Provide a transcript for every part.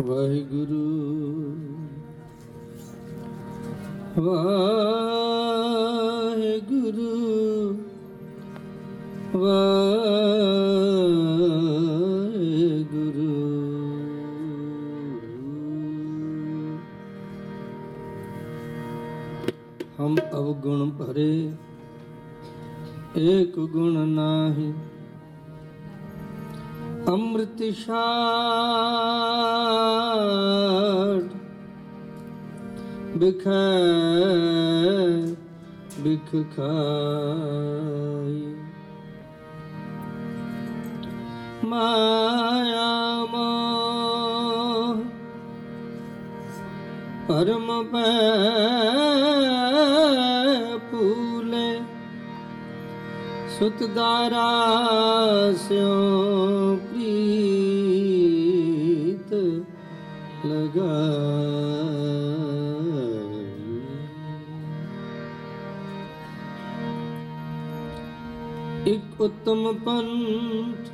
ਵਾਹਿਗੁਰੂ। ਵਾਹਿਗੁਰੂ। ਵਾਹਿਗੁਰੂ। ਹਮ ਅਵਗੁਣ ਭਰੇ ਏਕ ਗੁਣ ਨਾਹੀ। ਅੰਮ੍ਰਿਤ ਛਾੜ ਬਿਖੈ ਬਿਖ ਖਾਈ। ਮਾਇਆ ਮੋਹ ਪਰਮ ਪੈ ਪੂਲੇ ਸੁਤਦਾਰਾ ਸਿਓ ਪ੍ਰੀਤ ਲਗਾਈ ਇੱਕ ਉਤਮ ਪੰਥ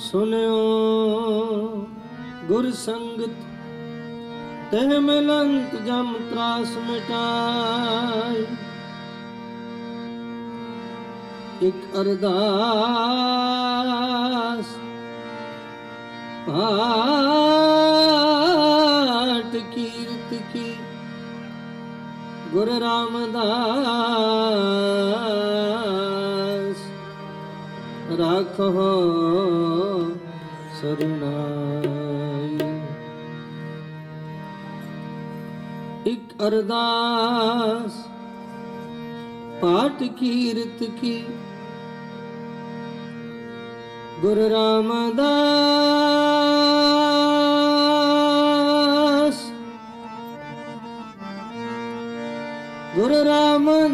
ਸੁਨਿਓ ਗੁਰ ਸੰਗਤ ਤਹ ਮਿਲੰਤ ਜਮ ਤਰਾਸ ਮਿਟਾਈ ਇੱਕ ਅਰਦਾਸ ਪਾਟ ਕੀਰਤ ਕੀ ਗੁਰ ਰਾਮਦਾਸ ਰਾਖੋ ਸਰਨਾਈ। ਇੱਕ ਅਰਦਾਸ ਪਾਠ ਕੀਰਤ ਕੀ ਗੁਰੂ ਰਾਮਦਾਸ ਗੁਰੂ ਰਾਮਦਾਸ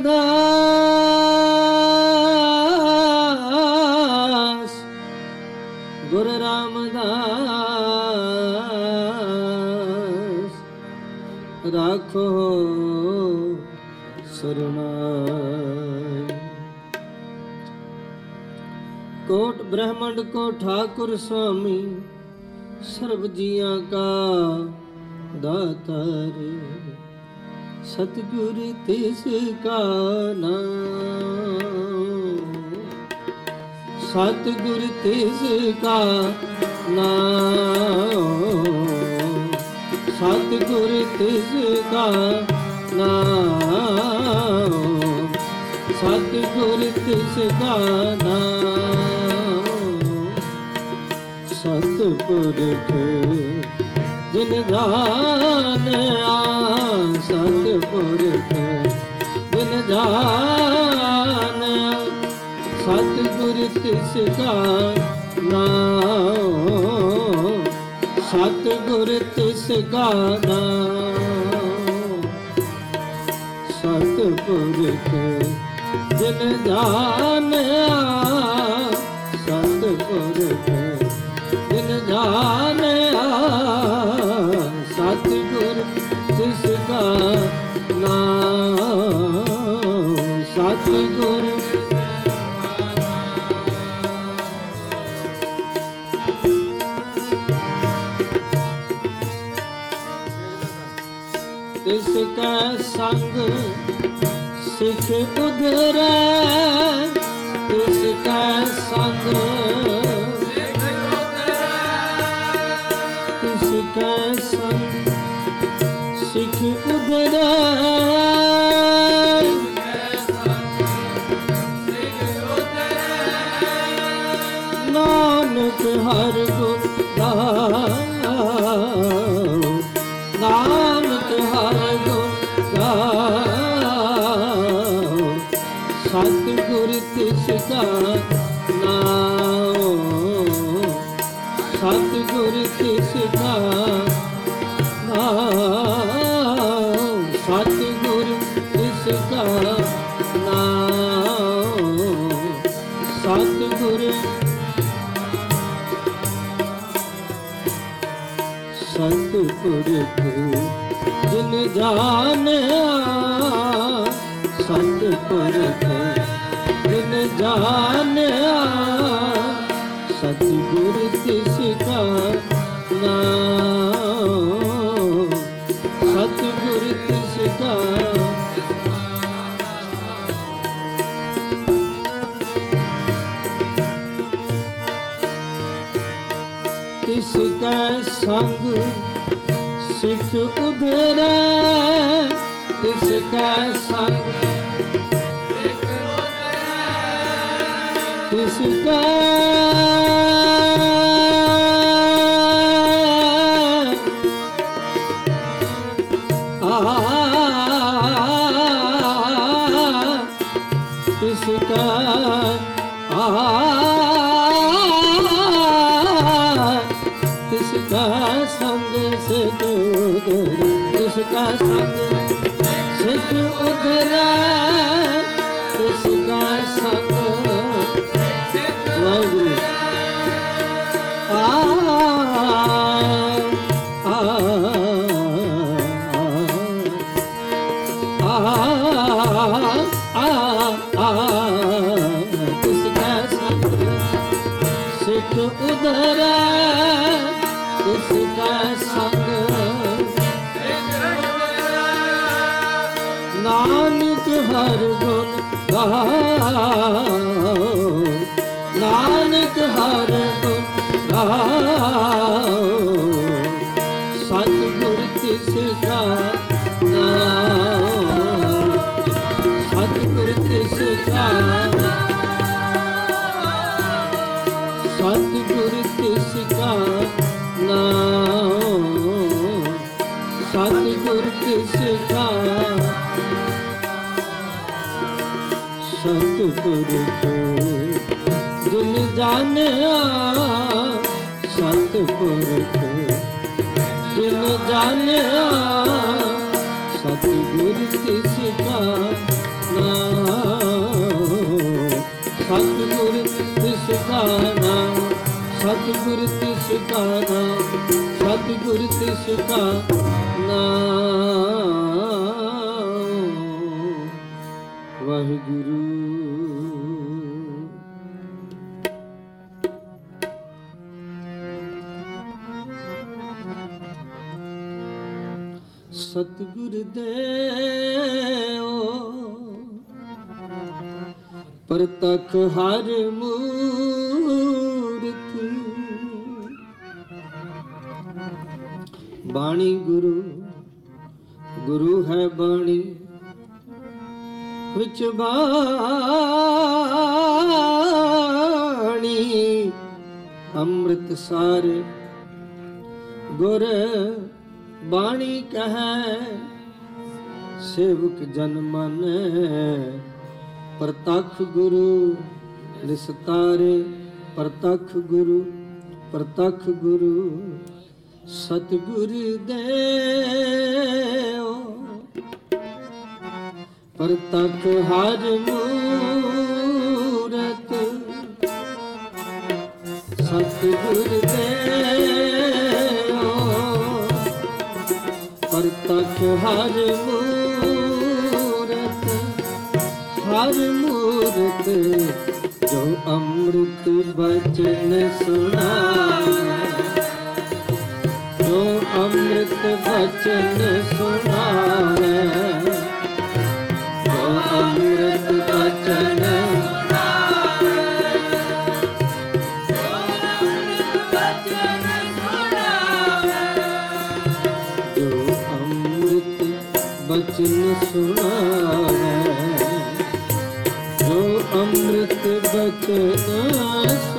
ਗੁਰੂ ਰਾਮਦਾਸ ਰਾਖੋ ਕੋਟ ਬ੍ਰਹਮੰਡ ਕੋ ਠਾਕੁਰ ਸੁਆਮੀ ਸਰਬ ਜੀਆਂ ਕਾ ਦਾਤਾਰ। ਸਤਿਗੁਰ ਤਿਸ ਕਾ ਨਾਮ। ਸਤਿਗੁਰ ਤਿਸ ਕਾ ਨਾਮ। ਸਤਿਗੁਰ ਤਿਸ ਕਾ ਨਾਮ। ਸਤਿਗੁਰ ਤਿਸ ਕਾ ਨਾਮ। ਸਤਿਪੁਰਖ ਜਿਨ ਜਾਣਿਆ ਸਤਿਪੁਰਖ ਜਿਨ ਜਾਣਿਆ ਸਤਿਗੁਰ ਤਿਸ ਕਾ ਨਾਮ ਸਤਿਗੁਰ ਤਿਸ ਕਾ ਨਾਮ ਸਤਿਪੁਰਖ ਜਿਨ ਜਾਣਿਆ ਸਤਿਪੁਰਖ ਤਿਸ ਕਾ ਸੰਗ ਸਿੱਖ ਉਧਰੈ ਤਿਸ ਕਾ ਸੰਗ ਤਿਸ ਕਾ ਸੰਗ ਸਿੱਖ ਉਧਰੈ ਜਿਨ ਜਾਣਿਆ ਸਤਿਪੁਰਖ ਜਿਨ ਜਾਣਿਆ ਸਿੱਖ ਉਧਰੈ ਤਿਸ ਕੈ ਵਾਹਿਗੁਰੂ ਜਾਣਿਆ ਸਤਿਗੁਰ ਕੋ ਦਿਲ ਜਾਣਿਆ ਸਤਿਗੁਰ ਤਿਸ ਕਾ ਨਾਮ ਸਤਿਗੁਰ ਤਿਸ ਕਾ ਨਾਮ ਸਤਿਗੁਰ ਤਿਸ ਕਾ ਨਾਮ ਸਤਿਗੁਰ ਤਿਸ ਕਾ ਨਾਮ ਦੇਓ। ਪਰਤਖ ਹਰ ਮੂਰਤ ਬਾਣੀ ਗੁਰੂ ਗੁਰੂ ਹੈ ਬਾਣੀ ਵਿੱਚ ਬਾਣੀ। ਅੰਮ੍ਰਿਤ ਸਾਰੇ ਗੁਰ ਬਾਣੀ ਕਹੈ ਸੇਵਕ ਜਨ ਮਨ ਪ੍ਰਤੱਖ ਗੁਰੂ ਨਿਸਤਾਰੇ ਪ੍ਰਤੱਖ ਗੁਰੂ ਪ੍ਰਤੱਖ ਗੁਰੂ, ਸਤਿਗੁਰ ਦੇਓ। ਪ੍ਰਤੱਖ ਹਰ ਮੂਰਤ ਸਤਿਗੁਰ ਦੇਓ। ਪ੍ਰਤੱਖ ਹਰ ਮੂਰਤ ਹਰ ਮੂਰਤ ਜੋ ਅੰਮ੍ਰਿਤ ਬਚਨ ਸੁਣਾਵੇ। ਜੋ ਅੰਮ੍ਰਿਤ ਬਚਨ ਸੁਣਾਵੇ ਜੋ ਅੰਮ੍ਰਿਤ ਬਚਨ अमृत म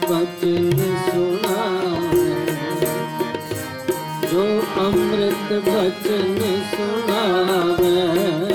ਬਚਨ ਸੁਣਾਵੇ ਜੋ ਅੰਮ੍ਰਿਤ ਬਚਨ ਸੁਣਾਵੇ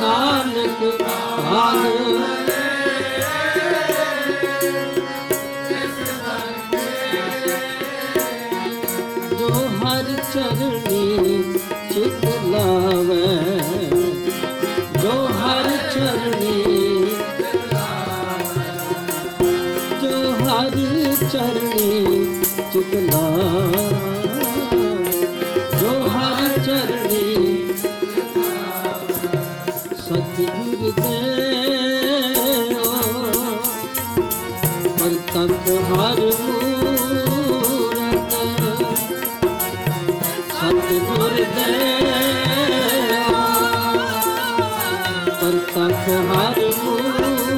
ਨਾਨਕ ਆਗੂ ਹਰ ਮੂਰਤ ਸਤਿਗੁਰ ਦਇਆ ਪਰਤਖ ਹਰ ਮੂਰਤ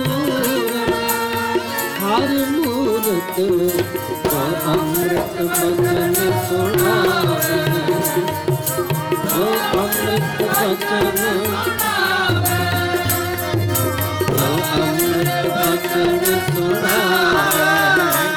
ਹਰ ਮੂਰਤ ਜੋ ਅੰਮ੍ਰਿਤ ਬਚਨ ਸੁਣਾਵੇ। ਜੋ ਅੰਮ੍ਰਿਤ ਬਚਨ ਸੁਣਾਵੇ ਬਚਨ ਸੁਣਾਵੇ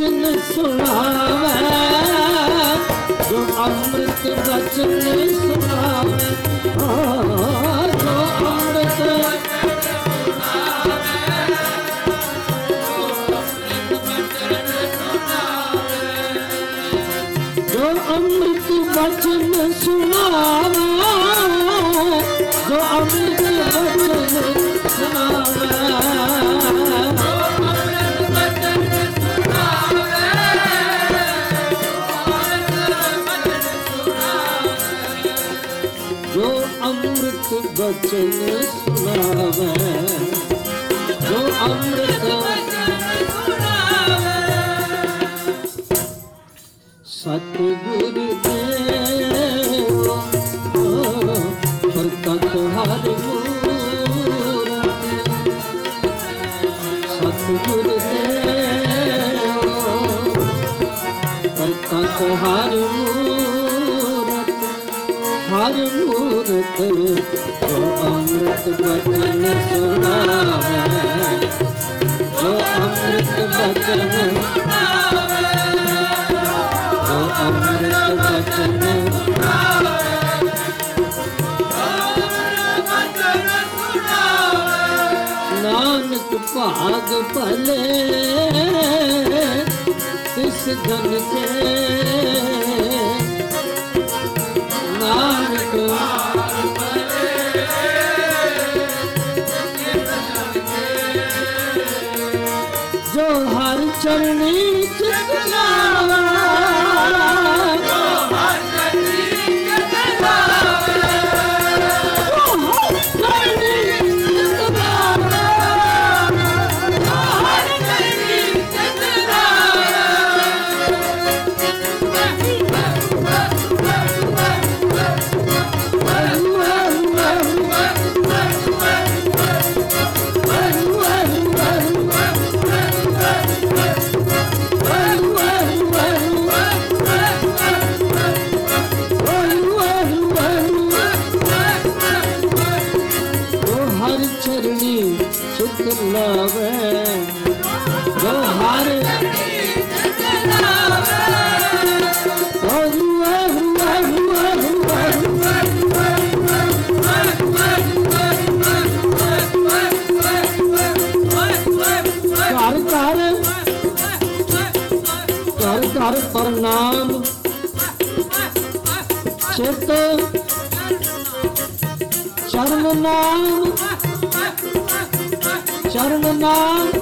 ਬਚਨ ਸੁਣਾਵੇ ਜੋ ਅੰਮ੍ਰਿਤ ਬਚਨ ਸੁਣਾਵੇ। ਸੁਣਾਵੇ ਜੋ ਅੰਮ੍ਰਿਤ ਮਤ ਮਨ ਸੁਣਾਵੇ ਜੋ ਅੰਮ੍ਰਿਤ ਬਚਨ ਜੋ ਅੰਮ੍ਰਿਤ ਬਚਨ ਨਾਨਕ ਭਾਗ ਭਲੇ ਤਿਸ ਜਨ ਕੇ ਨਾਮ ਚਰਨ ਨਾਮ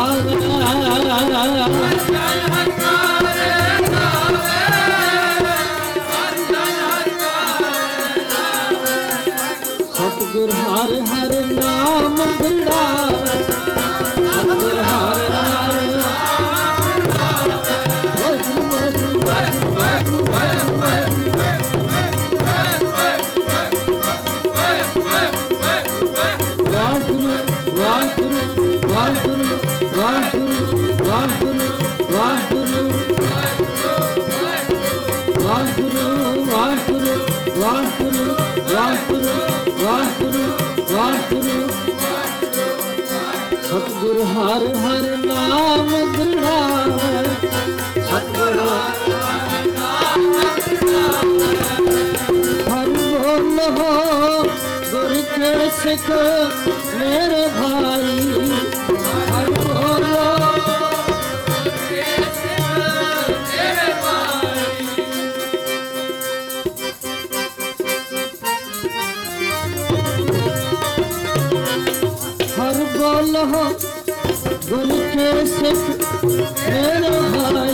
来了来了来了来来来来 ਹਰ ਹਰ ਨਾਮ ਗ੍ਰਹਾਵੇ ਹਰ ਬੋਲ ਹੋ ਕੇ ਭਾਈ। ਹਰ ਬੋਲ Zor kesip merhaba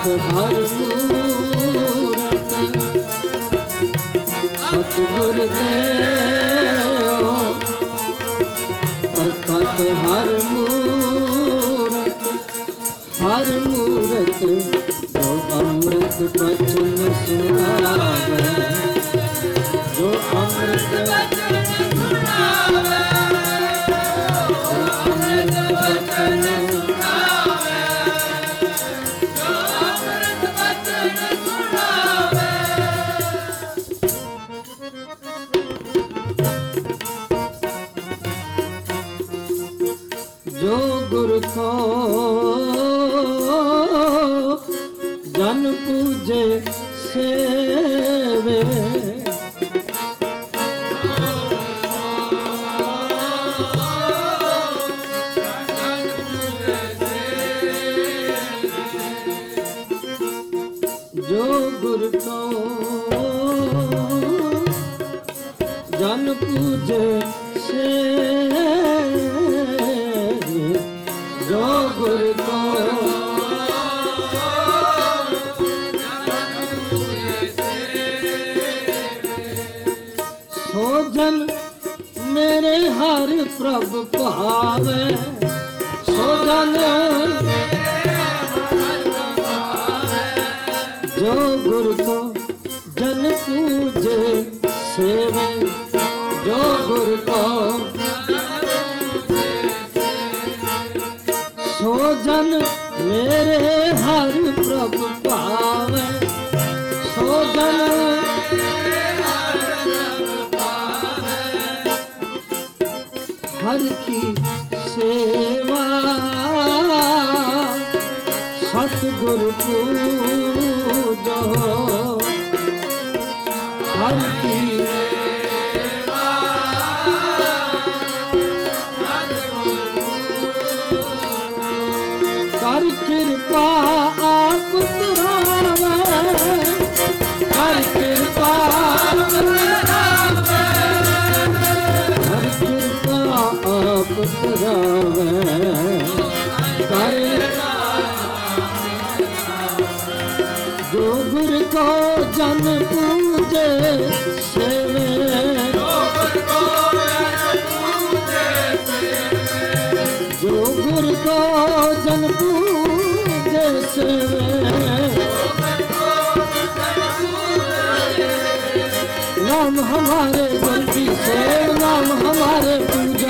ਅਤ ਹਰ ਮੂਰਤ ਅਤ ਗੁਰ ਦੇਓ ਅਤ ਹਰ ਮੂਰਤ ਹਰ ਮੂਰਤ ਜੋ ਅੰਮ੍ਰਿਤ ਬਚਨ ਸੁਣਾਵੇ ਅਮਰ ਕੋ ਜਨ ਪੂਜੈ ਸੇ नाम हमारे जल्दी से नाम हमारे पूजा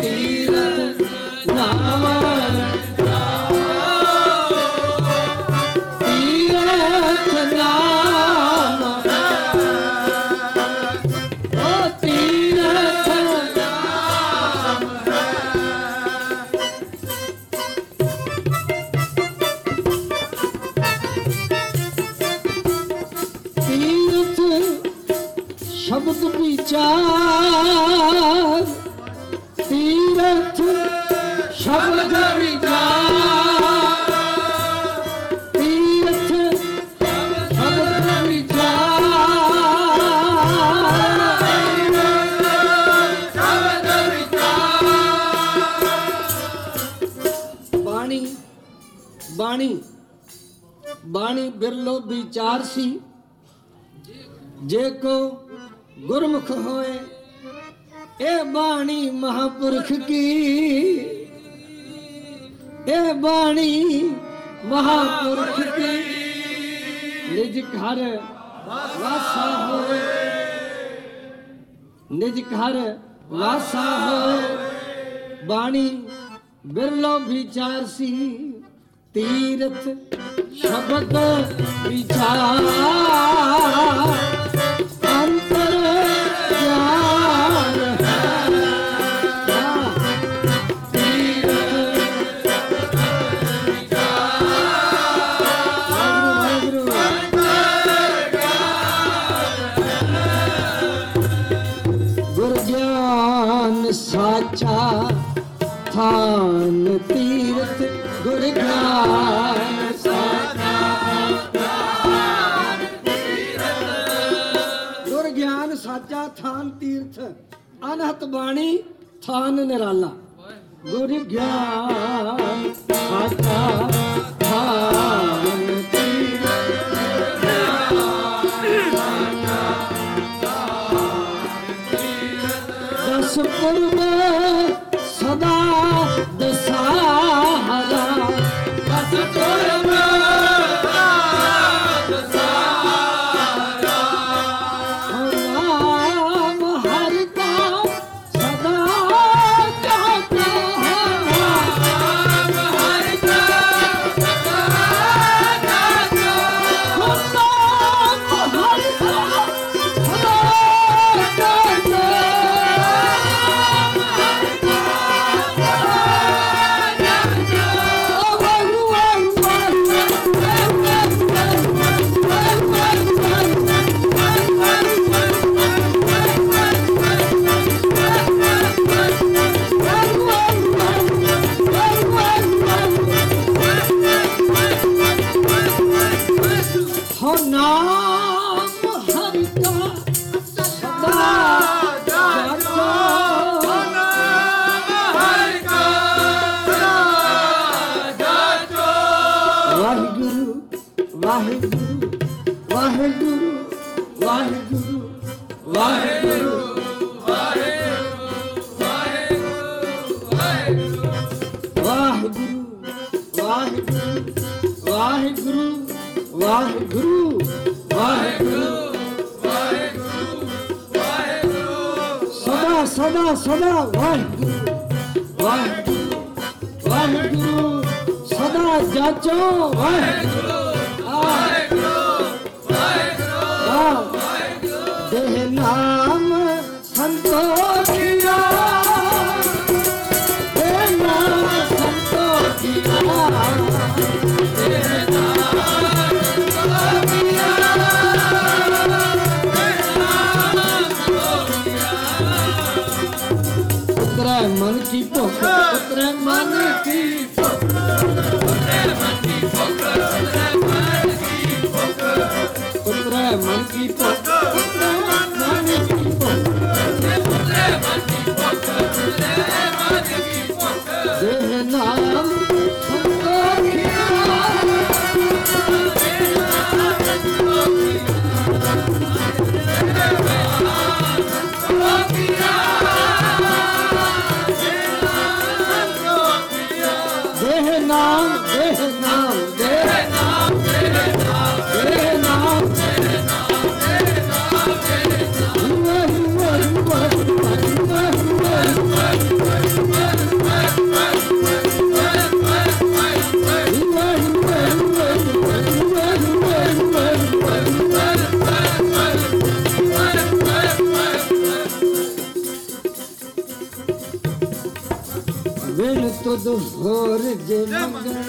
ਤੁਧ ਹੋਰ ਜੇ ਮੰਗਣਾ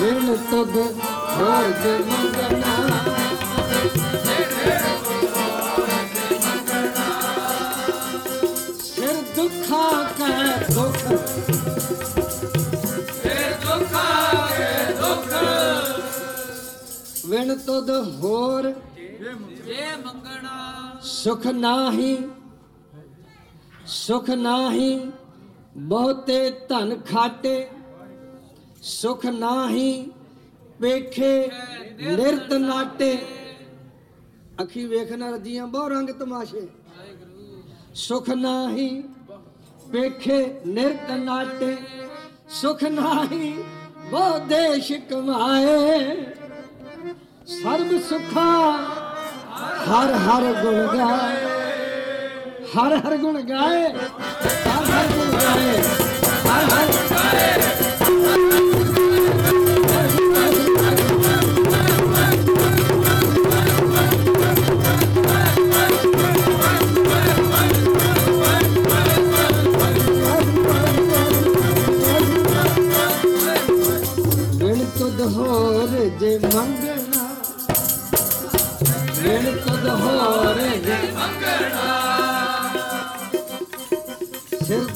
ਵਿਣ ਤੁਧ ਹੋਰ ਜੇ ਮੰਗਣਾ ਸਿਰ ਦੁੱਖਾਂ ਕੈ ਵਿਣ ਤੁਧ ਹੋਰ ਜੇ ਮੰਗਣਾ ਸੁਖ ਨਾਹੀ ਸੁਖ ਨਾਹੀ ਬਹੁਤੇ ਧਨ ਖਾਟੇ, ਸੁਖ ਨਾਹੀ ਵੇਖੇ, ਨਿਰਤ ਨਾਟੇ। ਅੱਖੀ ਵੇਖਣਾ ਰਜੀਆਂ, ਬਹੁ ਰੰਗ ਤਮਾਸ਼ੇ। ਸੁਖ ਨਾਹੀ ਵੇਖੇ, ਨਿਰਤ ਨਾਟੇ। ਸੁਖ ਨਾਹੀ ਬਹੁ ਦੇਸ਼ ਕਮਾਏ। ਸਰਬ ਸੁਖਾ ਹਰ ਹਰ ਗੁਣ ਗਾਏ। ਹਰ ਹਰ ਗੁਣ ਗਾਏ। ਹਰ ਹਰ ਗੁਣ ਗਾਏ ਹਰ ਹਰ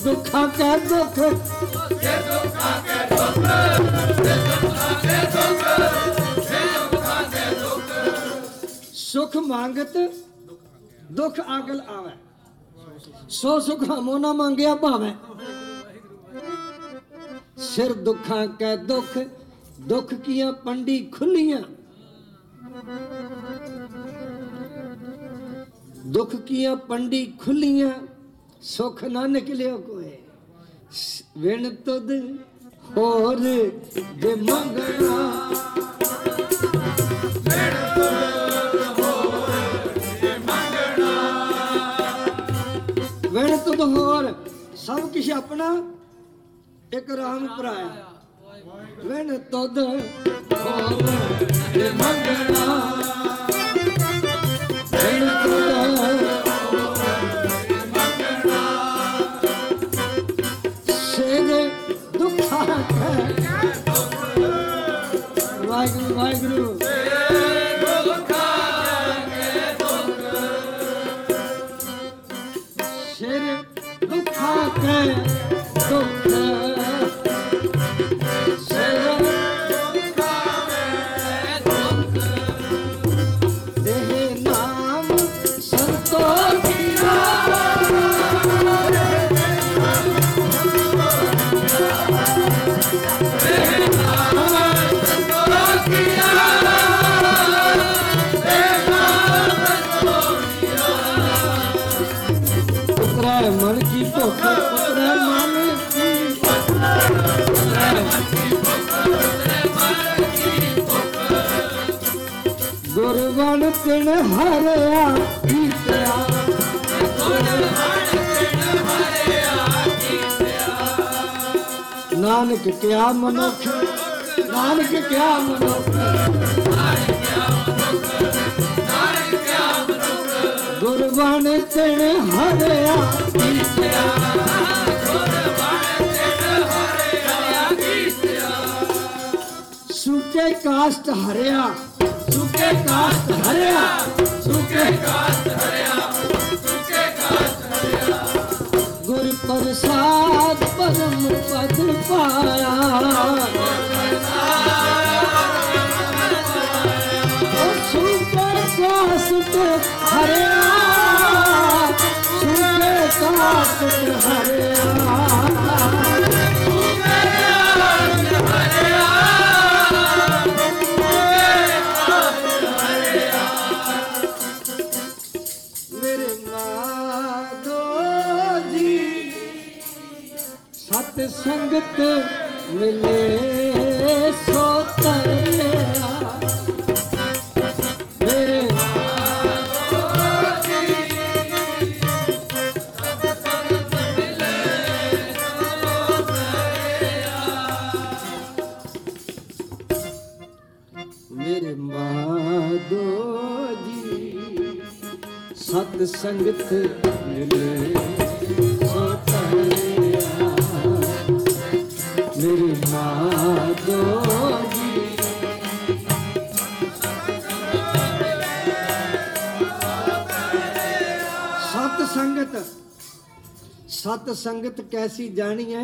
ਵਿਣ ਤੁਧ ਹੋਰ ਜੇ ਮੰਗਣਾ ਵਿਣ ਤੁਧ ਹੋਰ ਜੇ ਮੰਗਣਾ ਸਿਰ ਦੁੱਖਾਂ ਕੈ ਦੁੱਖ। ਸੁਖ ਮੰਗਤ, ਦੁੱਖ ਆਗਲ ਆਵੇ। ਸੋ ਸੁਖ ਹਮੋ ਨਾ ਮੰਗਿਆ ਭਾਵੇਂ। ਸਿਰ ਦੁੱਖਾਂ ਕੈ ਦੁੱਖ ਦੁੱਖ ਕੀਆਂ ਪੰਡੀ ਖੁੱਲੀਆਂ। ਦੁੱਖ ਕੀਆਂ ਪੰਡੀ ਖੁੱਲੀਆਂ, ਸੁਖ ਨਾ ਨਿਕਲਿਓ ਕੋਏ ਵਿਣ ਤੁਧ ਹੋਰ ਜੇ ਮੰਗਣਾ। ਵਿਣ ਤੁਧ ਹੋਰ, ਸਭ ਕੁਛ ਆਪਣਾ, ਇੱਕ ਰਾਮ ਭਰਾਇਆ। ਵਿਣ ਤੁਧ ਹੋਰ ਜੇ ਮੰਗਣਾ। ਵਿਣ ਤੁਧ ਨਾਨਕ ਕਿਆ ਮਨੁੱਖ ਨਾਨਕ ਕਿਆ ਮਨੁੱਖ ਗੁਰਵਨ ਤਿਨ ਹਰਿਆ। ਕੀਤਿਆ ਸੁਕੇ ਕਾਸਟ ਹਰਿਆ। ਸੁਕੇ ਕਾਸਟ ਹਰਿਆ। ਸੁਕੇ ਕਾਸਟ पच पाया सुंदर स्वास हरिया सुर कास ਸੰਗਤ ਮਿਲੇ ਸੋ ਤਰਿਆ ਮੇਰੇ ਮੇਰੇ ਮਾਧੋ ਜੀ ਸਤ ਸੰਗਤ ਮਿਲੇ। ਸਤ ਸੰਗਤ ਕੈਸੀ ਜਾਣੀ ਹੈ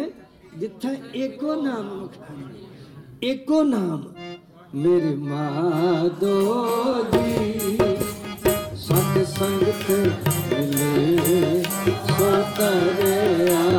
ਜਿੱਥੇ ਏਕੋ ਨਾਮ ਮੁਖਾਣੀ ਏਕੋ ਨਾਮ ਮੇਰੀ ਮਾਧੋ ਜੀ। ਸਤ ਸੰਗਤ ਮਿਲੇ ਸੋ ਤਰਿਆ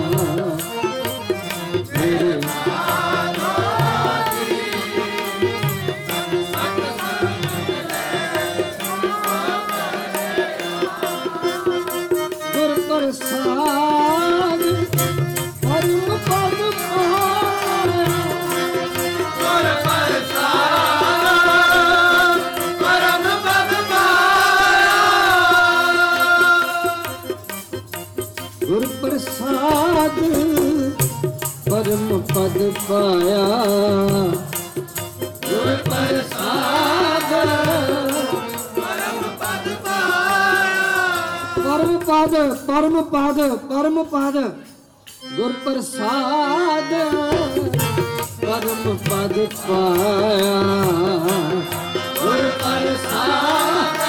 ਪਾਇਆ। ਗੁਰ ਪ੍ਰਸਾਦ ਪਰਮ ਪਦ ਪਾਇਆ ਪਰਮ ਪਦ। ਪਰਮ ਪਦ ਪਰਮ ਪਦ ਗੁਰ ਪ੍ਰਸਾਦ ਪਰਮ ਪਦ ਪਾਇਆ। ਗੁਰ ਪ੍ਰਸਾਦ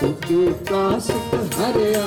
ਸੁਖੇ ਕਾਸ਼ਟ ਹਰਿਆ।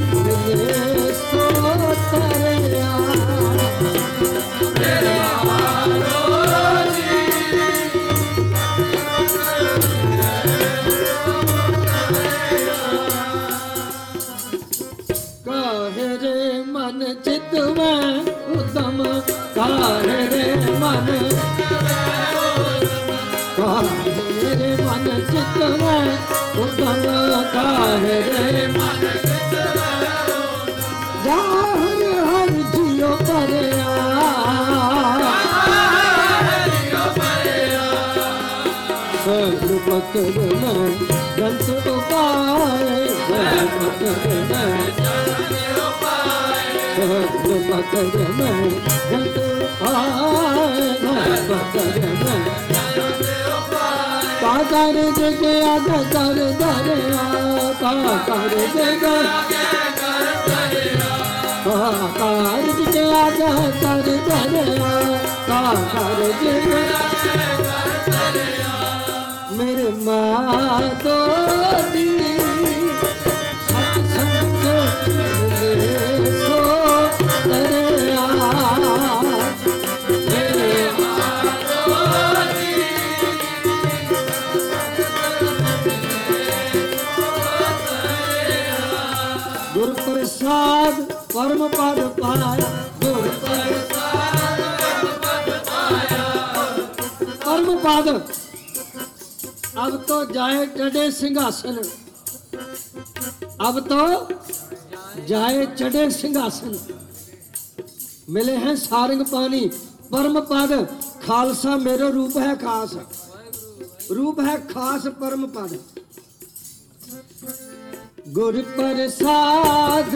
ਉਦਮ ਕਾਹੇ ਰੇ ਮਨ ਜਾ ਹਰ ਹਰ ਜਿਉ ਪਰਿਆ ਸਭ ਪਕੜ ਮੈਂ ਗੰਤ ਉਪਾਏ ਸਭ ਪਕੜ ਮੈਂ ਸਭ ਪਕੜ ਮੈਂ ਗੰਤ ਉਪਾਏ ਸਭ ਪਕੜ ਮੈਂ ਕਾ ਕਰ ਜਗ ਆਗ ਕਰ ਦਰਿਆ ਕਾ ਕਰ ਜਗ। ਕਰ ਜਗ ਕਰ ਦਰਿਆ ਕਾ ਕਰ ਜਗ। ਮੇਰੇ ਮਾਂ ਦੋਦੀ ਸਤ ਪਰਮ ਪਦ ਪਾਇਆ। ਗੁਰ ਪਰਮ ਪਦ। ਅਬ ਤੋ ਜਾਏ ਚੜੇ ਸਿੰਘਾਸਨ। ਅਬ ਤੋ ਜਾਏ ਚੜੇ ਸਿੰਘਾਸਨ। ਮਿਲੇ ਹੈ ਸਾਰੰਗ ਪਾਣੀ। ਪਰਮ ਪਦ ਖਾਲਸਾ ਮੇਰੇ ਰੂਪ ਹੈ ਖਾਸ। ਰੂਪ ਹੈ ਖਾਸ ਪਰਮ ਪਦ। ਗੁਰ ਪ੍ਰਸਾਦ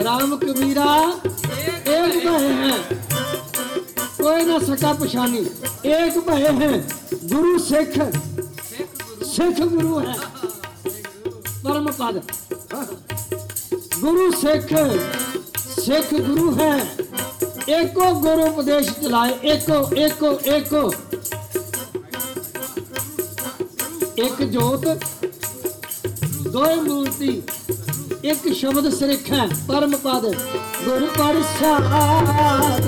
ਰਾਮ ਕਬੀਰਾ ਇੱਕ ਭਏ ਹੈ। ਕੋਈ ਨਾ ਸਕਾ ਪਛਾਨੀ ਇੱਕ ਭਏ ਹੈ, ਗੁਰੂ ਸਿੱਖ। ਸਿੱਖ ਗੁਰੂ ਹੈ। ਪਰਮ ਪਦ। ਗੁਰੂ ਸਿੱਖ ਸਿੱਖ ਗੁਰੂ ਹੈ। ਏਕੋ ਗੁਰੂ ਉਪਦੇਸ਼ ਚਲਾਏ। ਏਕੋ ਏਕੋ ਏਕੋ ਇੱਕ ਜੋਤ ਦੋਏ ਮੂਰਤੀ। ਇੱਕ ਸ਼ਬਦ ਸ੍ਰਿਖੈ ਪਰਮ ਪਦ ਗੁਰ ਪ੍ਰਸਾਦ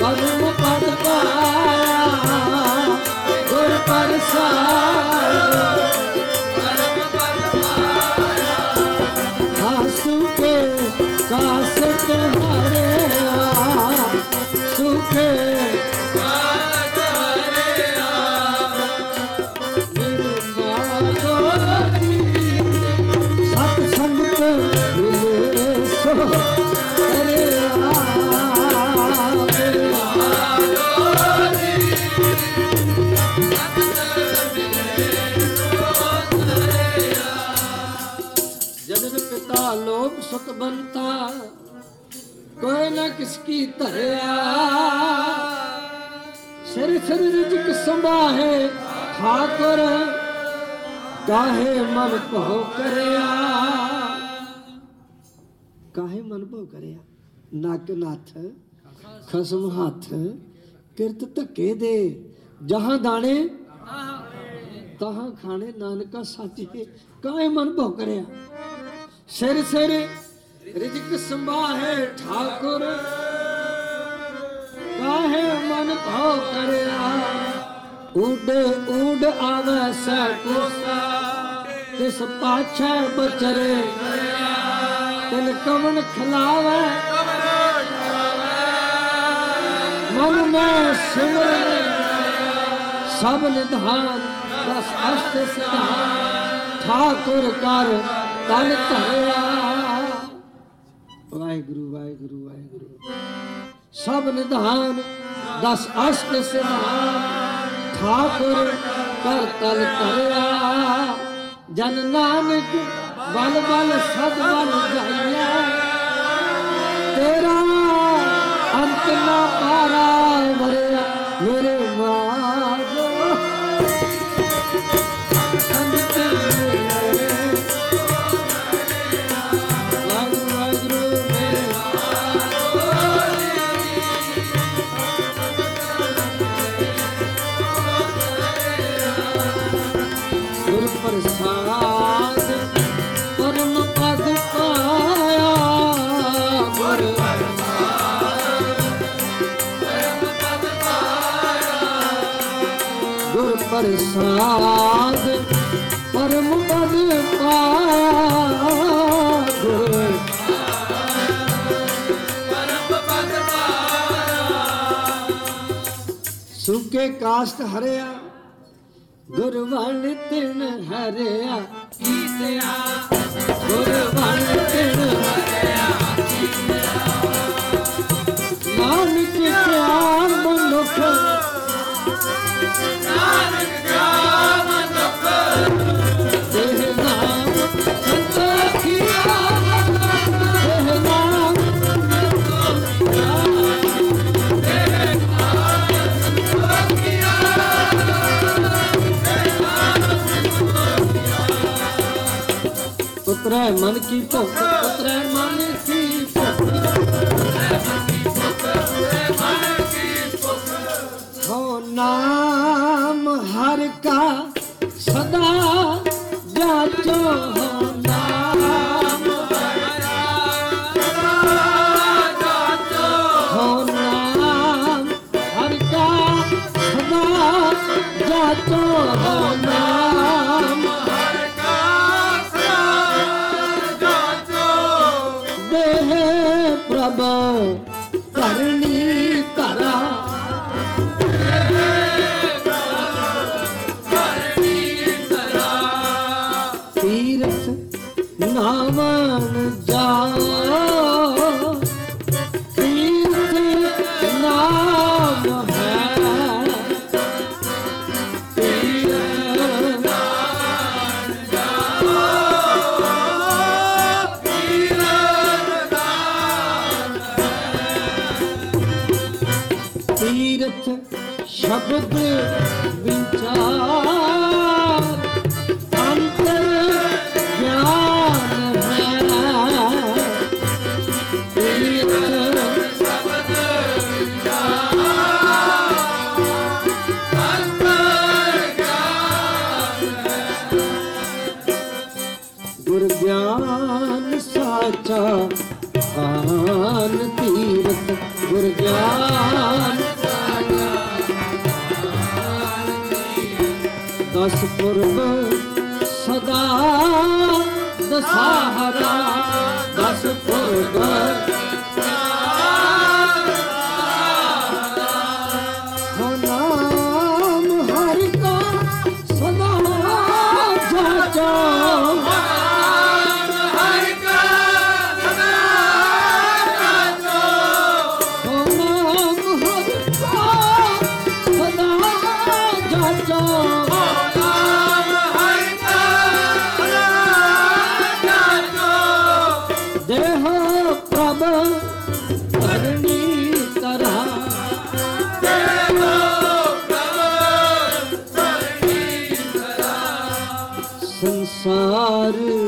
ਪਰਮ ਪਦ ਪਾਇਆ ਗੁਰ ਪ੍ਰਸਾਦ ਸੁਖੇ ਸੁਖੇ ਕੋਈ ਨਾ ਕਿਸ ਕੀ ਧਰਿਆ ਸਿਰ ਸਿਰ ਰਿਜਕ ਸੰਭਾਹੇ ਠਾਕੁਰ ਕਾਹੇ ਮਨ ਭਉ ਕਰਿਆ ਕਾਹੇ ਮਨ ਭਉ ਕਰਿਆ ਨੱਕ ਨੱਥ ਖਸਮ ਹੱਥ ਕਿਰਤ ਧੱਕੇ ਦੇ ਜਹਾਂ ਦਾਣੇ ਤਹਾਂ ਖਾਣੇ ਨਾਨਕਾ ਸਾਚੇ ਕਾਹੇ ਮਨ ਭਉ ਕਰਿਆ ਸਿਰ ਸਿਰ ਰਿਜਕ ਸੰਭਾਹੇ ਠਾਕੁਰ, ਕਾਹੇ ਮਨ ਭਾਉ ਕਰਿਆ? ਉਡ ਉਡ ਆਵੇ ਸੈ ਕੋਸਾ ਤਿਸ ਪਾਛੈ ਬਚਰੇ ਤਿਨ ਕਵਨ ਖਲਾਵੇ? ਮਨ ਮੈਂ ਸਿਮਰ ਸਭ ਨਿਧਾਨ, ਦਸ ਅਸ਼ਟ ਸਿਧਾਨ, ਠਾਕੁਰ ਕਰ ਤਨ ਧਰਿਆ। ਵਾਹਿਗੁਰੂ ਵਾਹਿਗੁਰੂ ਵਾਹਿਗੁਰੂ। ਸਭ ਨਿਧਾਨ, ਦਸ ਅਸ਼ਟ ਸਿਧਾਨ, ਠਾਕੁਰ ਕਰ ਤਨ ਧਰਿਆ। ਜਨ ਨਾਨਕ ਬਲ ਬਲ ਸਦ ਬਲ ਜਾਈਐ ਤੇਰਾ ਅੰਤ ਨਾ ਪਾਰਾ ਵਰਿਆ ਮੇਰੇ ਪ੍ਰਸਾਦ ਪਰਮ ਪਦ ਪਾਇਆ ਗੁਰ ਸੁਕੇ ਕਾਸਟ ਹਰਿਆ ਗੁਰਵਣ ਤਿਨ ਹਰਿਆ, ਕੀਤਿਆ। ਗੁਰਵਣ ਤਿਨ ਹਰਿਆ ਨਾਨਕ ਕਿਆ ਪੁੱਤਰੈ ਮਨ ਕੀ Tanrı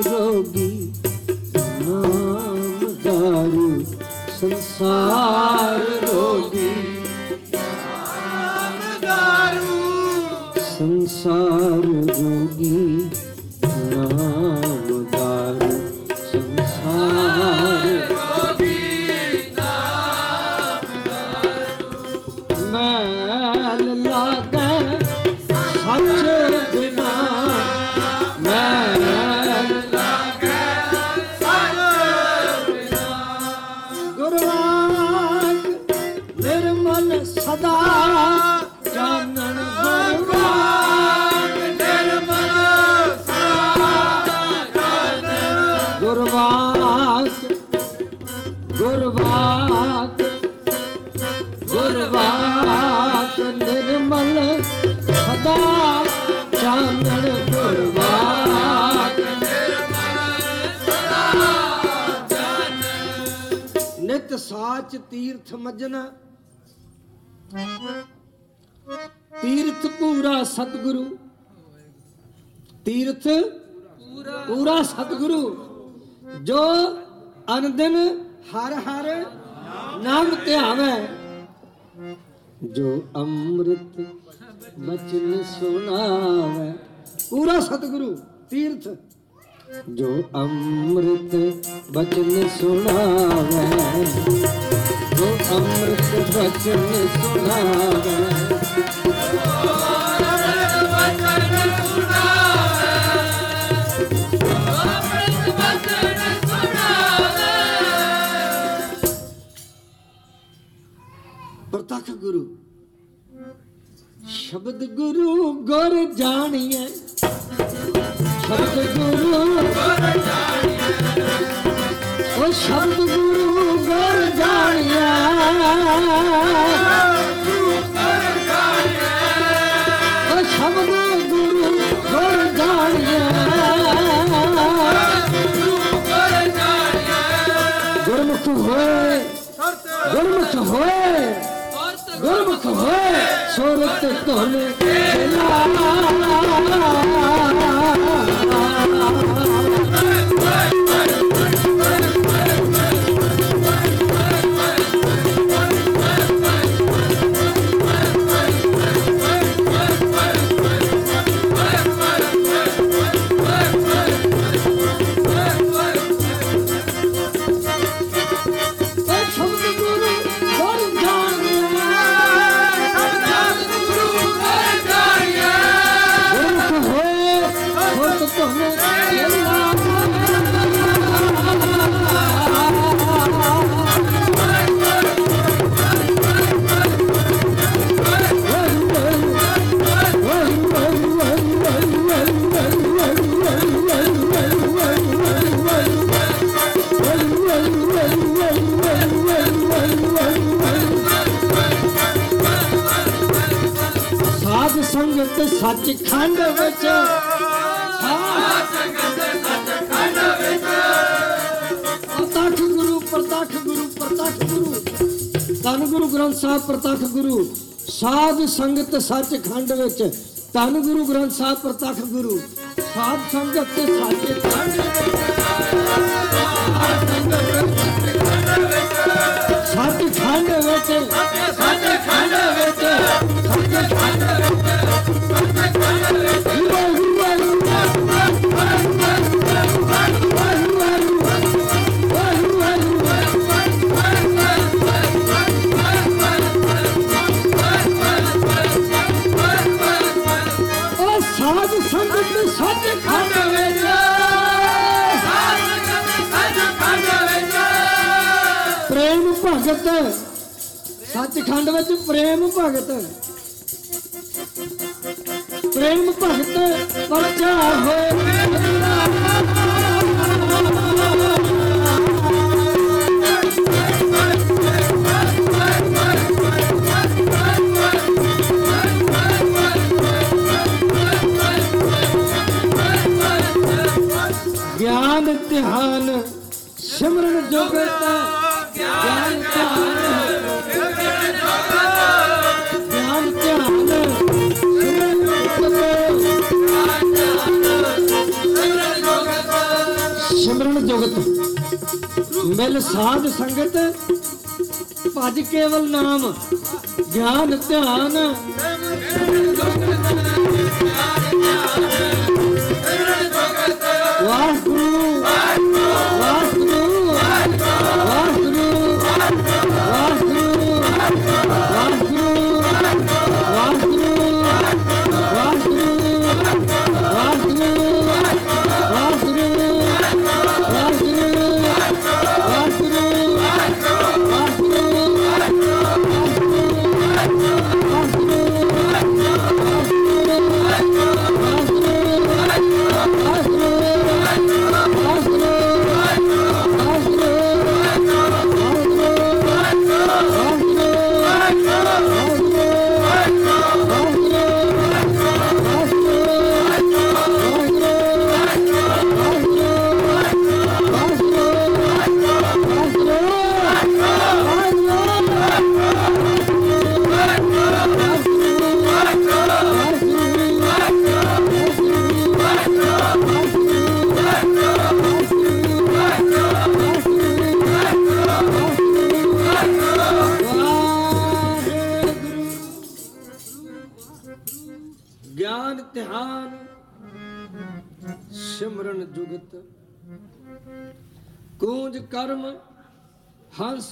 ਦਿਨ ਹਰ ਹਰ ਨਾਮ ਧਿਆਵੇ। ਜੋ ਅੰਮ੍ਰਿਤ ਬਚਨ ਸੁਣਾਵੇ। ਪੂਰਾ ਸਤਿਗੁਰੂ, ਤੀਰਥ। ਜੋ ਅੰਮ੍ਰਿਤ ਬਚਨ ਸੁਣਾਵੇ। ਜੋ ਅੰਮ੍ਰਿਤ ਬਚਨ ਸੁਣਾਵੇ। ਪ੍ਰਤੱਖ ਗੁਰੂ। ਸ਼ਬਦ ਗੁਰੂ ਗੁਰ ਜਾਣੀਏ ਸ਼ਬਦ ਗੁਰੂ ਉਹ ਸ਼ਬਦ ਗੁਰੂ ਗੁਰ ਜਾਣੀਏ ਉਹ ਸ਼ਬਦ ਗੁਰੂ ਗੁਰ ਜਾਣੀਏ ਗੁਰਮੁਖ ਹੋਏ। ਗੁਰਮੁਖ ਹੋਏ। ਗੁਰਮੁਖ ਹੋਏ ਸੋਰਤ ਤੋਲੇ ਸੰਗਤ ਸੱਚ ਖੰਡ ਵਿੱਚ। ਧੰਨ ਗੁਰੂ ਗ੍ਰੰਥ ਸਾਹਿਬ, ਪ੍ਰਤੱਖ ਗੁਰੂ। ਸਾਧ ਸੰਗਤ ਤੇ ਸੱਚ ਖੰਡ ਸੱਚ ਸੱਚਖੰਡ ਵਿੱਚ ਪ੍ਰੇਮ ਭਗਤ। ਸਾਧ ਸੰਗਤ ਭਜ ਕੇਵਲ ਨਾਮ ਗਿਆਨ ਧਿਆਨ।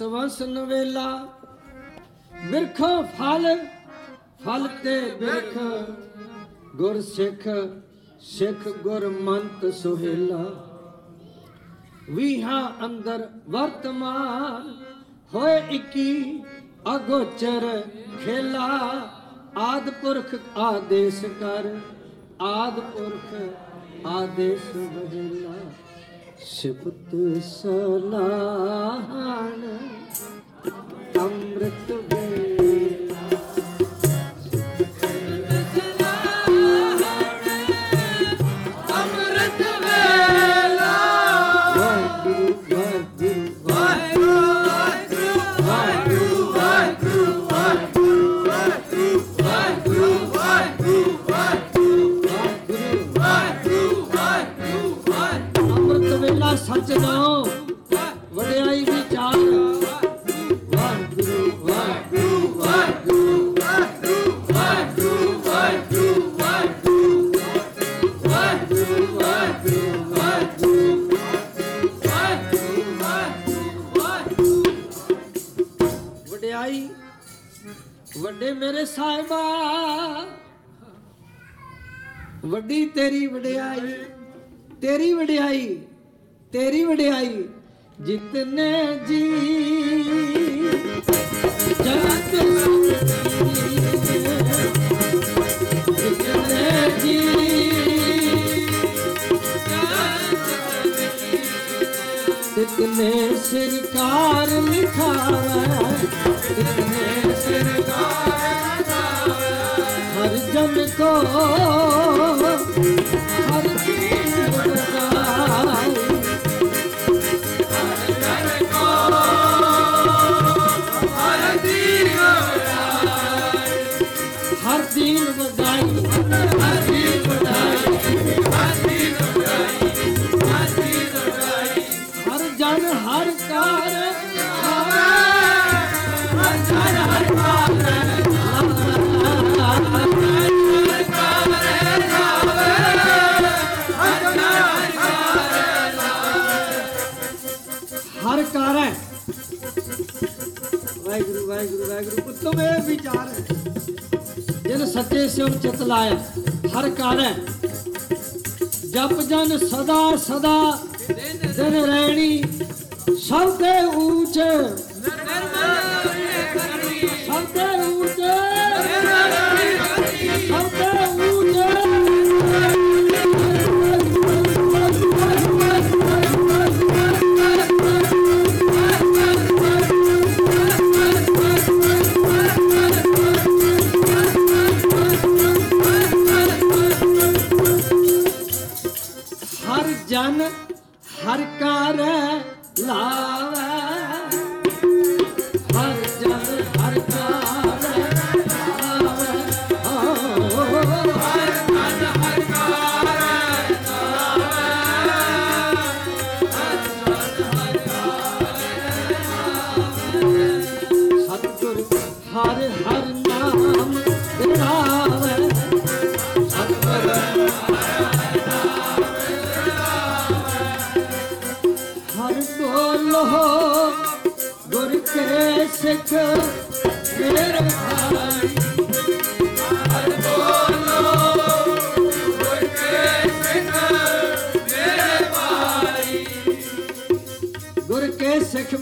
ਹੰਸ ਨਵੇਲਾ ਬਿਰਖ ਫਲ ਫਲ ਤੇ ਬਿਰਖ ਗੁਰ ਸਿੱਖ ਸਿੱਖ ਗੁਰ ਸੁਹੇਲਾ। ਵੀਹਾਂ ਅੰਦਰ ਵਰਤਮਾਨ, ਹੋਏ ਇੱਕੀ ਅਗੋਚਰ ਖੇਲਾ। ਆਦ ਪੁਰਖ ਆਦੇਸ਼ ਕਰ, ਆਦ ਪੁਰਖ ਆਦੇਸ਼ ਬਦਲਾ ਸਿਫਤ ਸਲਾਹਣ ਅੰਮ੍ਰਿਤ ਵੱਡੇ ਮੇਰੇ ਸਾਹਿਬਾ, ਵੱਡੀ ਤੇਰੀ ਵਡਿਆਈ ਤੇਰੀ ਵਡਿਆਈ ਤੇਰੀ ਵਡਿਆਈ ਜਿਤਨੇ ਜੀ। ਜਗਤ ਜਿਤਨੇ ਜੀ। ਸਰਕਾਰ ਮਿਠਾਵਾ ਜਿਤਨੇ ਹਰ ਜਨ ਕੋ ਵਾਹਿਗੁਰੂ ਵਾਹਿਗੁਰੂ ਉਤਮ ਇਹ ਵਿਚਾਰ। ਹੈ ਜਿਨ ਸੱਚੇ ਸਿਉ ਚਿਤ ਲਾਇਆ, ਹਰ ਕਾਰ ਜਪ ਜਨ ਸਦਾ ਸਦਾ, ਦਿਨ ਰਹਿਣੀ, ਸਭ ਦੇ ਊਚ।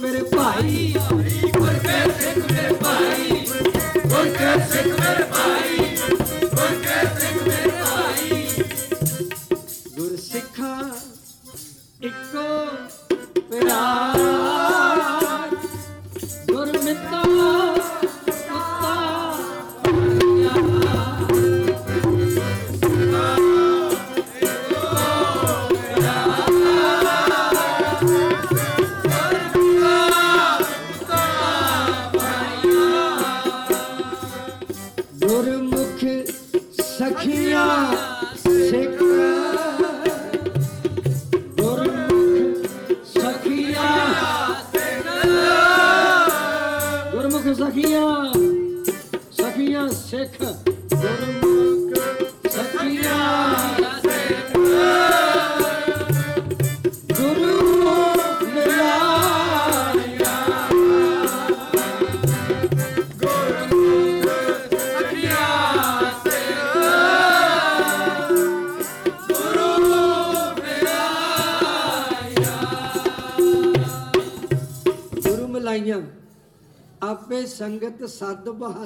ਮੇਰੇ ਭਾਈ। ਗੁਰਕੇ ਸਿੱਖ ਮੇਰੇ ਭਾਈ? ਗੁਰਕੇ ਸਿੱਖ ਮੇਰੇ ਭਾਈ? sabaha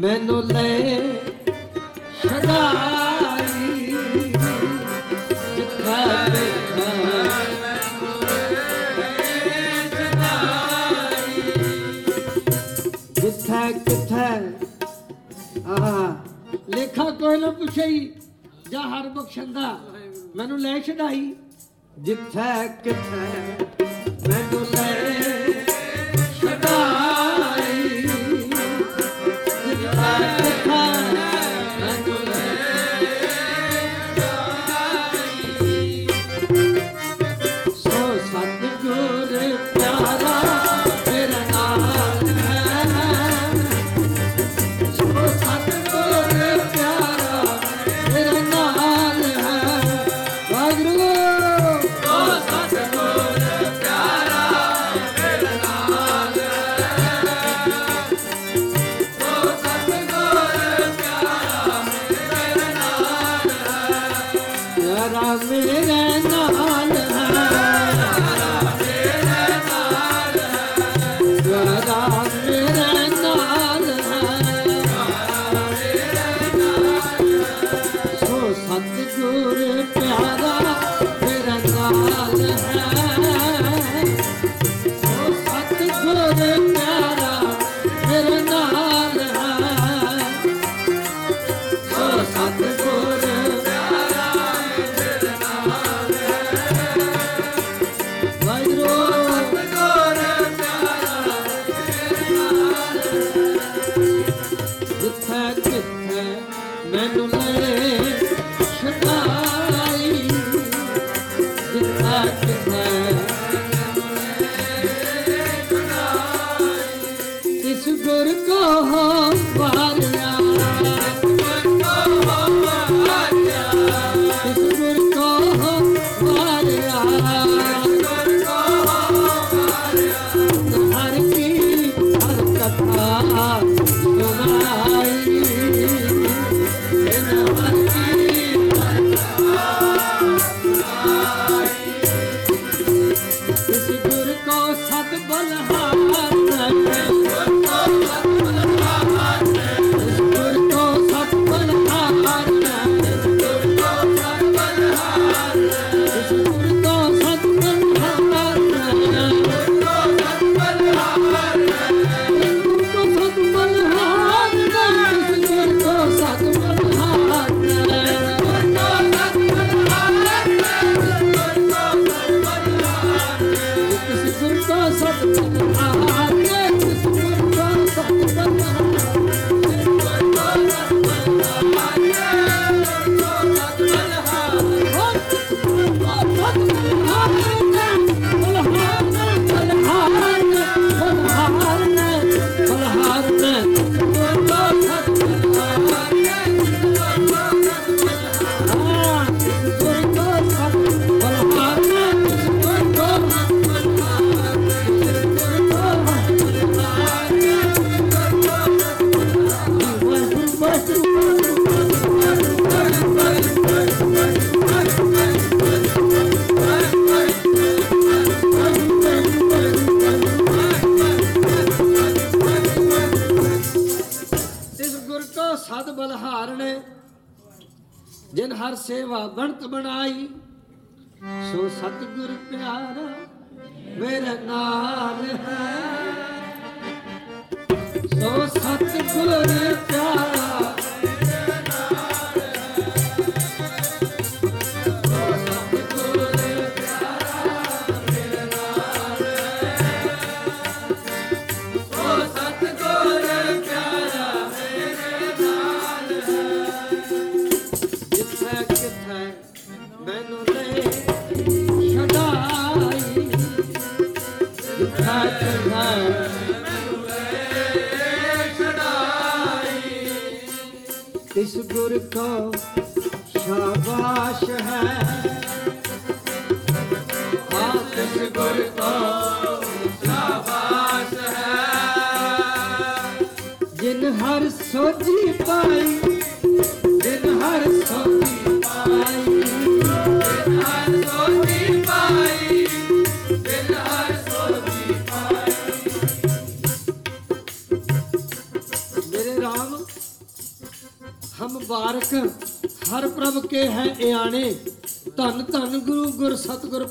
ਮੈਨੂੰ ਲੈ ਛਡਾਈ ਜਿੱਥਾ ਬੈਠਾ ਲੇਖਾ ਕੋਈ ਨਾ ਪੁੱਛਈ ਜਾਂ ਹਰ ਬਖਸ਼ੰਦਾ ਮੈਨੂੰ ਲੈ ਛਡਾਈ। ਜਿੱਥਾ ਮੈਨੂੰ ਲੈ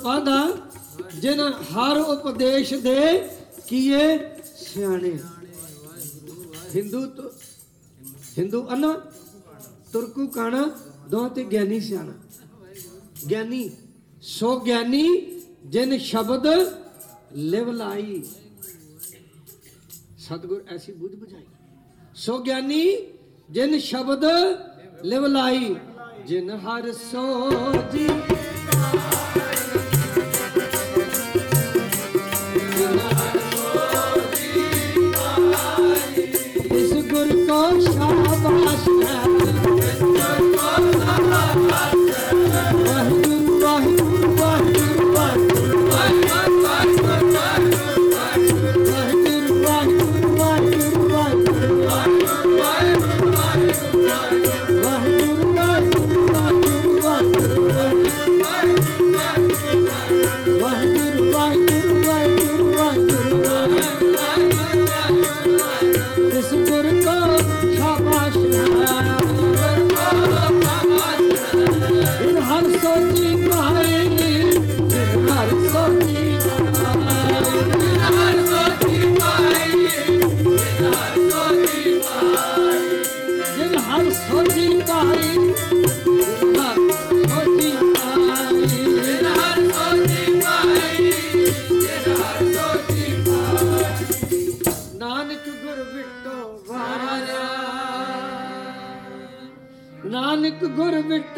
ਸਤਗੁਰ ਪਾਦਾ ਜਿਨ ਹਰ ਉਪਦੇਸ਼ ਦੇ ਕੀਏ ਸਿਆਣੇ। ਹਿੰਦੂ ਹਿੰਦੂ ਅਨਾ, ਤੁਰਕੂ ਕਾਣਾ ਦੋ ਤੇ ਗਿਆਨੀ ਸਿਆਣਾ। ਗਿਆਨੀ, ਸੋ ਗਿਆਨੀ, ਜਿਨ ਸ਼ਬਦ ਲਿਵ ਲਾਈ। ਸਤਗੁਰ ਐਸੀ ਬੁੱਧ ਬੁਝਾਈ। ਸੋ ਗਿਆਨੀ, ਜਿਨ ਸ਼ਬਦ ਲਿਵ ਲਾਈ, ਜਿਨ ਹਰ ਸੋਜੀ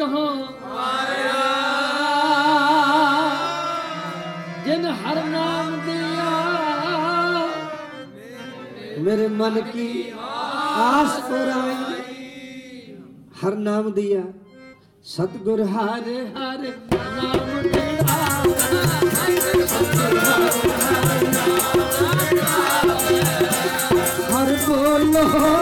ਗੁਰ ਜਿਨ ਹਰ ਨਾਮ ਦਿਆ, ਮੇਰੇ ਮਨ ਕੀ ਆਸ ਪੁਰਾਈ। ਹਰ ਨਾਮ ਦਿਆ, ਸਤਗੁਰ ਹਰ ਹਰ ਨਾਮ ਦਿਆ। ਹਰ ਬੋਲੋ ਹਰ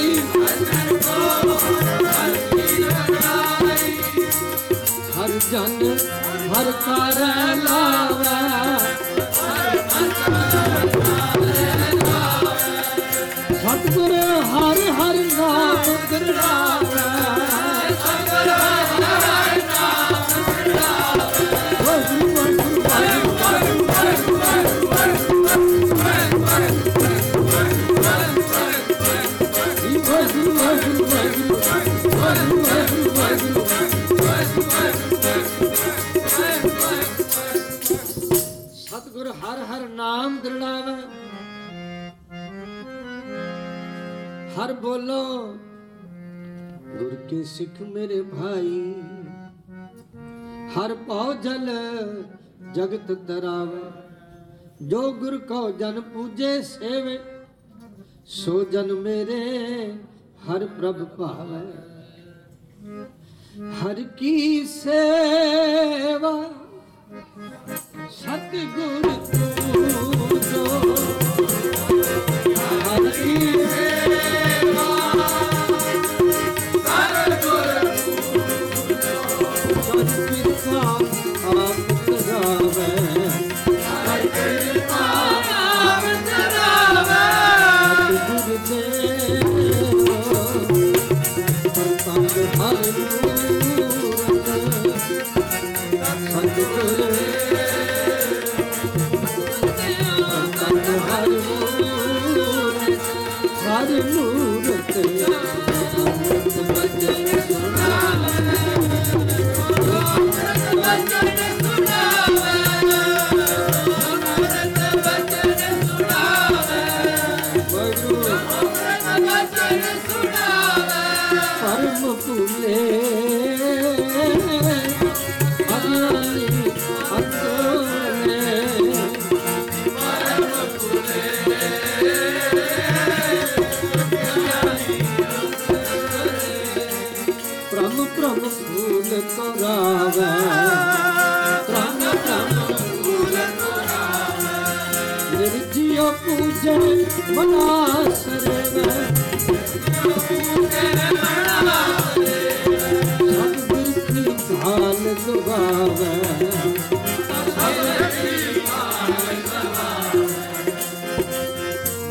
ਜਨ ਹਰ ਕਰ ਲਾਵੇ। बोलो गुर के सिख मेरे भाई हर पाव जल जगत तरावे जो गुर को जन पूजे सेवे सो जन मेरे हर प्रभ पावे हर की सेवा सतगुरु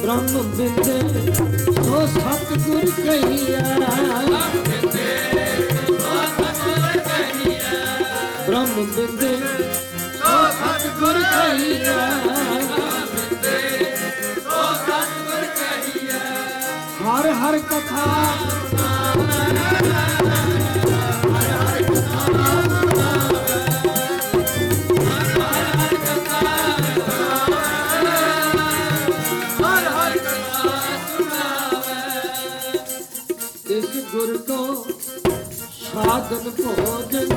ਬ੍ਰਹਮ ਬਿੰਦੇ ਸੋ ਸਤਿਗੁਰ ਕਹੀਆ ਬ੍ਰਹਮ ਬਿੰਦੇ ਸੋ ਸਤਿਗੁਰ ਕਹੀਆ ਹਰ ਹਰ ਕਥਾ। ਇਸ ਗੁਰ ਕੋ ਸਾਧਨ ਭੋਜਨ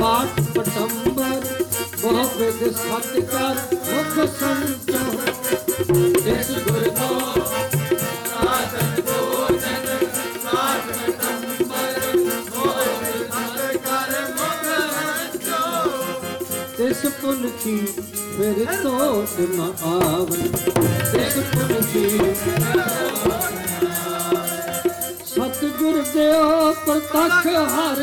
ਪਾਠ ਪਟੰਬਰ, ਬਹੁ ਵਿਦ ਸਤ ਕਰ ਮੁਖ ਸੰਤੋ ਤਿਸ ਮੇਰੇ ਤੋਟ ਨ ਆਵਨ ਤਿਸ ਪੁਨ ਕੀ ਸਤਿਗੁਰ ਦੇਓ ਪ੍ਰਤੱਖ ਹਰ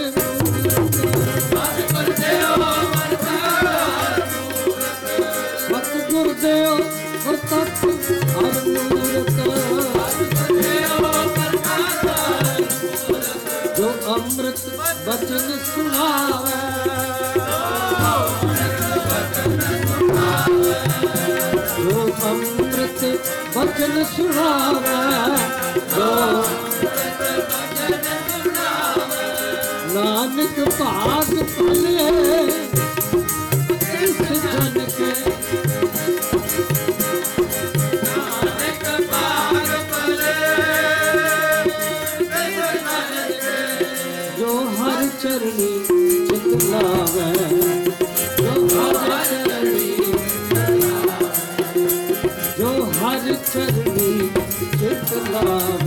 ਸਤਿਗੁਰ ਦੇਓ ਪ੍ਰਤੱਖ ਹਰ ਮੂਰਤ। ਜੋ ਅੰਮ੍ਰਿਤ ਬਚਨ ਸੁਣਾਵੇ। ਅੰਮ੍ਰਿਤ ਬਚਨ ਸੁਣਾਵੇ ਜੋ ਨਾਨਕ ਭਾਗ ਭਲੇ ਚਿਤ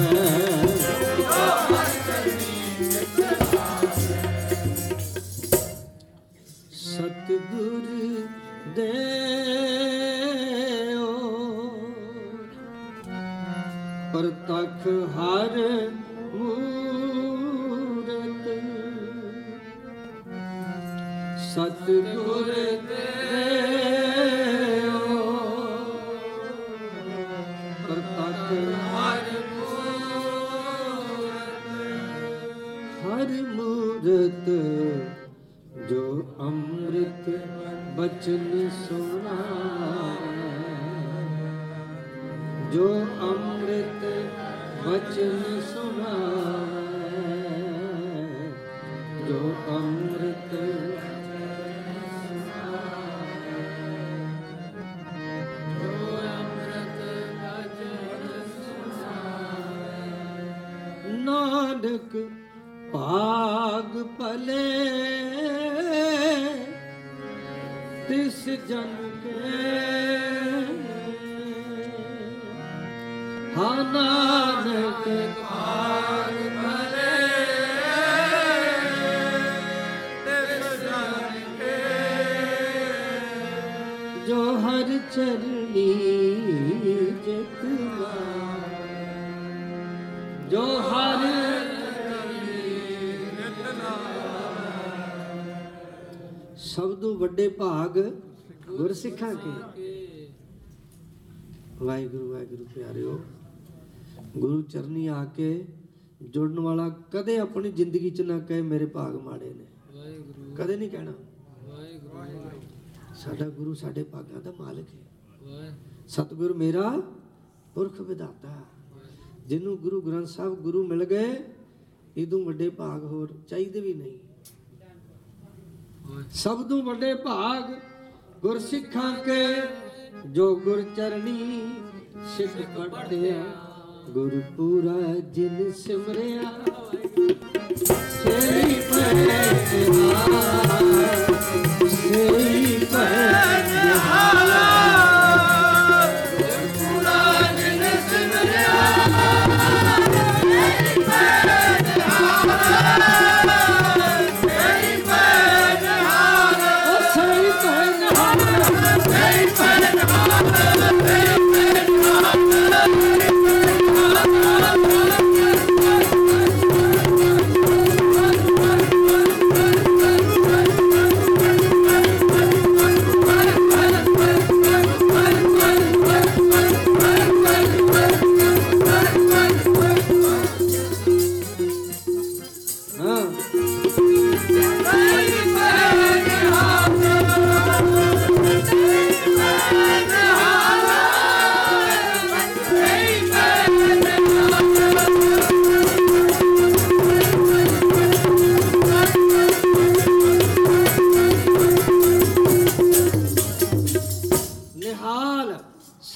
ਜੋ ਅੰਮ੍ਰਿਤ ਬਚਨ ਸੁਣਾਵੇ ਜੋ ਅੰਮ੍ਰਿਤ ਨਾਨਕ ਭਾਗ ਭਲੇ ਤਿਸ ਜਨ ਕੇ ਕੇ ਵਾਹਿਗੁਰੂ ਵਾਹਿਗੁਰੂ ਪਿਆਰਿਓ ਗੁਰੂ ਚਰਨੀ ਆ ਕੇ ਜੁੜਨ ਵਾਲਾ ਕਦੇ ਆਪਣੀ ਜ਼ਿੰਦਗੀ 'ਚ ਨਾ ਕਹੇ ਮੇਰੇ ਭਾਗ ਮਾੜੇ ਨੇ। ਵਾਹਿਗੁਰੂ। ਕਦੇ ਨਹੀਂ ਕਹਿਣਾ। ਵਾਹਿਗੁਰੂ। ਸਾਡਾ ਗੁਰੂ ਸਾਡੇ ਭਾਗਾਂ ਦਾ ਮਾਲਕ ਹੈ। ਸਤਿਗੁਰ ਮੇਰਾ ਪੁਰਖ ਵਿਦਾਤਾ ਜਿਹਨੂੰ ਗੁਰੂ ਗ੍ਰੰਥ ਸਾਹਿਬ ਗੁਰੂ ਮਿਲ ਗਏ ਇਦੋਂ ਵੱਡੇ ਭਾਗ ਹੋਰ ਚਾਹੀਦੇ ਵੀ ਨਹੀਂ। ਸਭ ਤੋਂ ਵੱਡੇ ਭਾਗ ਗੁਰ ਸਿੱਖਾਂ ਕੇ ਜੋ ਗੁਰ ਚਰਣੀ ਸਿੱਖ ਪੜਿਆ ਗੁਰ ਪੂਰਾ ਜਿਨ ਸਿਮਰਿਆ। ਸੇਈ ਪਹਿ ਸੇਈ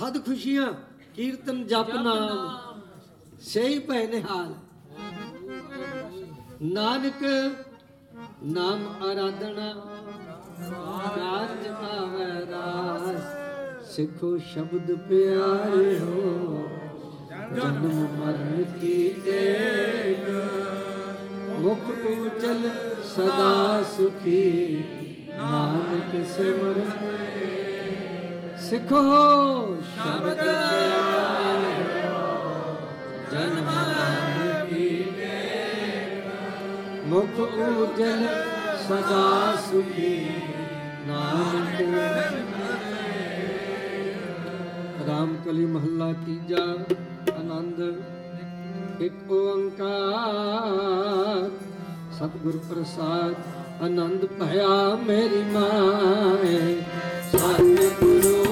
ਸਦ ਖੁਸ਼ੀਆਂ ਕੀਰਤਨ ਜਪ ਨਾਮ ਸੇਈ ਭੈ ਨਿਹਾਲ ਨਾਨਕ ਨਾਮ ਆਰਾਧਨਾ ਕਾਰਜ ਆਵੈ ਰਾਸ ਸਿੱਖੋ ਸ਼ਬਦ ਪਿਆਰੇ ਹੋ ਜਨਮ ਮਰਨ ਕੀ ਏਕ ਮੁਖ ਉਜਲ ਸਦਾ ਸੁਖੀ ਨਾਨਕ ਸਿਮਰਨ ਸਿੱਖੋ ਸ਼ਬਦ ਜਨਮ ਮਰਨ ਕੀ ਮੁਖ ਉਜਲ ਸਦਾ ਸੁਖੀ ਨਾਨਕ। ਰਾਮ ਕਲੀ ਮਹੱਲਾ ਤੀਜਾ ਆਨੰਦ। ਇੱਕ ਓੰਕਾਰ। ਸਤਿਗੁਰ ਪ੍ਰਸਾਦ ਆਨੰਦ ਭਇਆ ਮੇਰੀ ਮਾਏ। ਸਤਿਗੁਰੂ